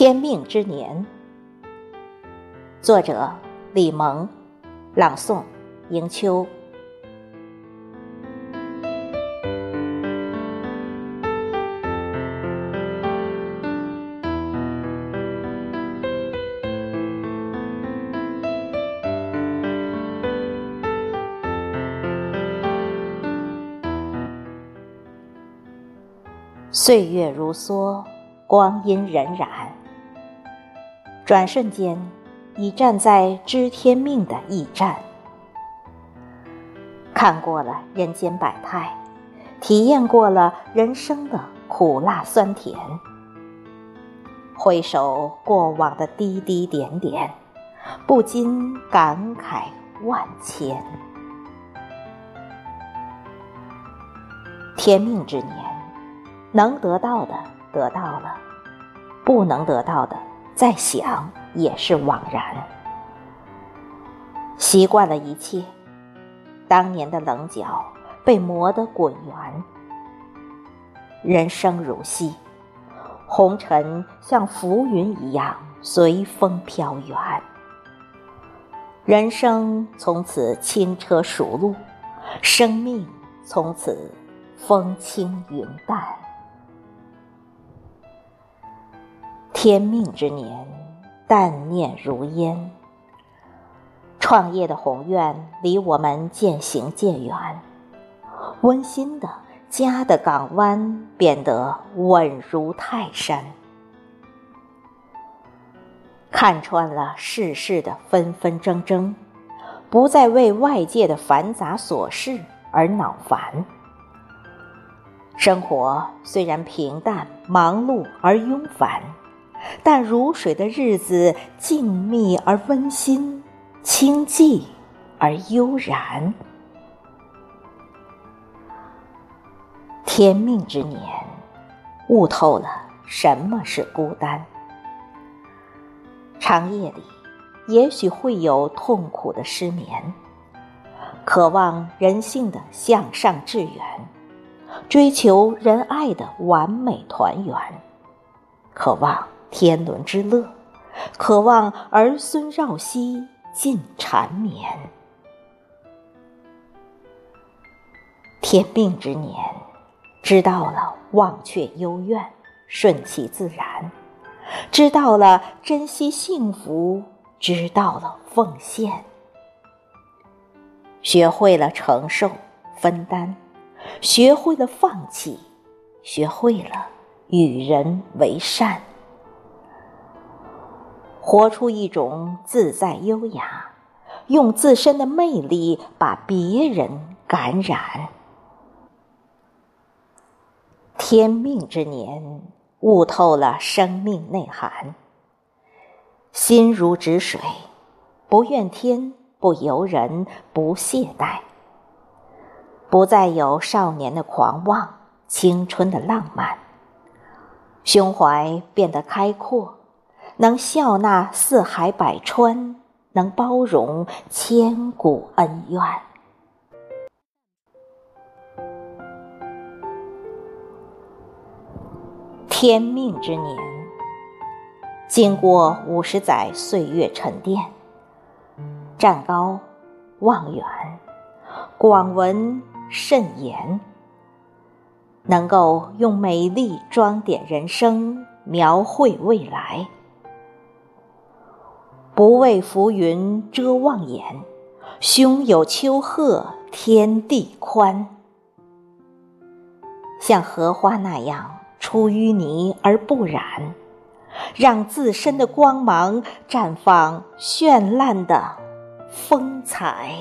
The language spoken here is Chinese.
天命之年，作者李萌，朗诵迎秋。岁月如梭，光阴荏苒。转瞬间，已站在知天命的驿站，看过了人间百态，体验过了人生的苦辣酸甜。回首过往的滴滴点点，不禁感慨万千。天命之年。能得到的得到了，不能得到的再想也是枉然。习惯了一切，当年的棱角被磨得滚圆。人生如戏，红尘像浮云一样随风飘远。人生从此轻车熟路，生命从此风轻云淡。天命之年，淡念如烟。创业的宏愿离我们渐行渐远，温馨的家的港湾变得稳如泰山。看穿了世事的纷纷争争，不再为外界的繁杂琐事而恼烦。生活虽然平淡、忙碌而庸繁。但如水的日子，静谧而温馨，清寂而悠然。天命之年，悟透了什么是孤单。长夜里，也许会有痛苦的失眠，渴望人性的向上致远，追求仁爱的完美团圆，渴望。天伦之乐，渴望儿孙绕膝尽缠绵。天命之年，知道了忘却幽怨，顺其自然；知道了珍惜幸福，知道了奉献。学会了承受分担，学会了放弃，学会了与人为善。活出一种自在优雅，用自身的魅力把别人感染。天命之年，悟透了生命内涵，心如止水，不怨天，不尤人，不懈怠，不再有少年的狂妄，青春的浪漫，胸怀变得开阔。能笑纳四海百川，能包容千古恩怨。天命之年，经过五十载岁月沉淀，站高望远，广闻慎言，能够用美丽装点人生，描绘未来。不畏浮云遮望眼，胸有丘壑天地宽。像荷花那样出淤泥而不染，让自身的光芒绽放绚烂的风采。